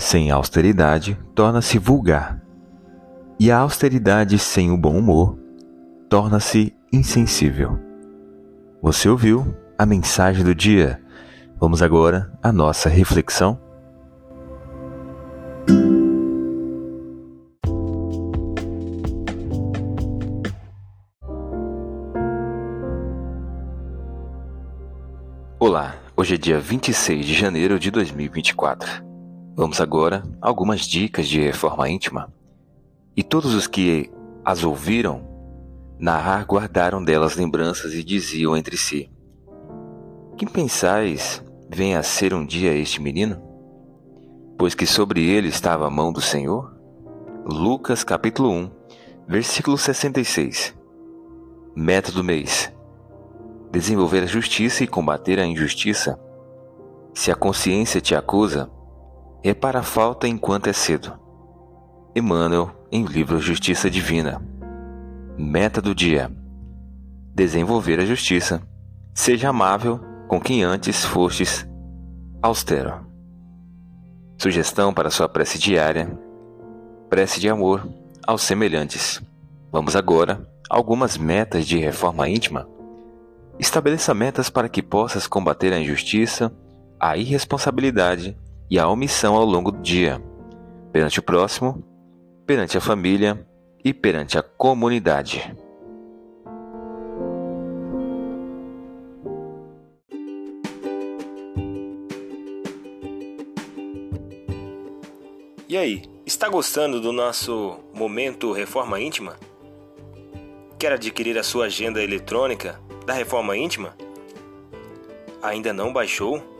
sem austeridade torna-se vulgar, e a austeridade sem o bom humor torna-se insensível. Você ouviu a mensagem do dia. Vamos agora à nossa reflexão. Olá, hoje é dia 26 de janeiro de 2024. Vamos agora a algumas dicas de reforma íntima. E todos os que as ouviram narrar guardaram delas lembranças e diziam entre si: Que pensais venha a ser um dia este menino? Pois que sobre ele estava a mão do Senhor? Lucas capítulo 1, versículo 66. Meta do mês: Desenvolver a justiça e combater a injustiça. Se a consciência te acusa, Repara a falta enquanto é cedo. Emmanuel, em livro Justiça Divina. Meta do dia: desenvolver a justiça. Seja amável com quem antes fostes austero. Sugestão para sua prece diária: prece de amor aos semelhantes. Vamos agora a algumas metas de reforma íntima. Estabeleça metas para que possas combater a injustiça, a irresponsabilidade e a omissão ao longo do dia, perante o próximo, perante a família e perante a comunidade. E aí, está gostando do nosso momento Reforma Íntima? Quer adquirir a sua agenda eletrônica da Reforma Íntima? Ainda não baixou?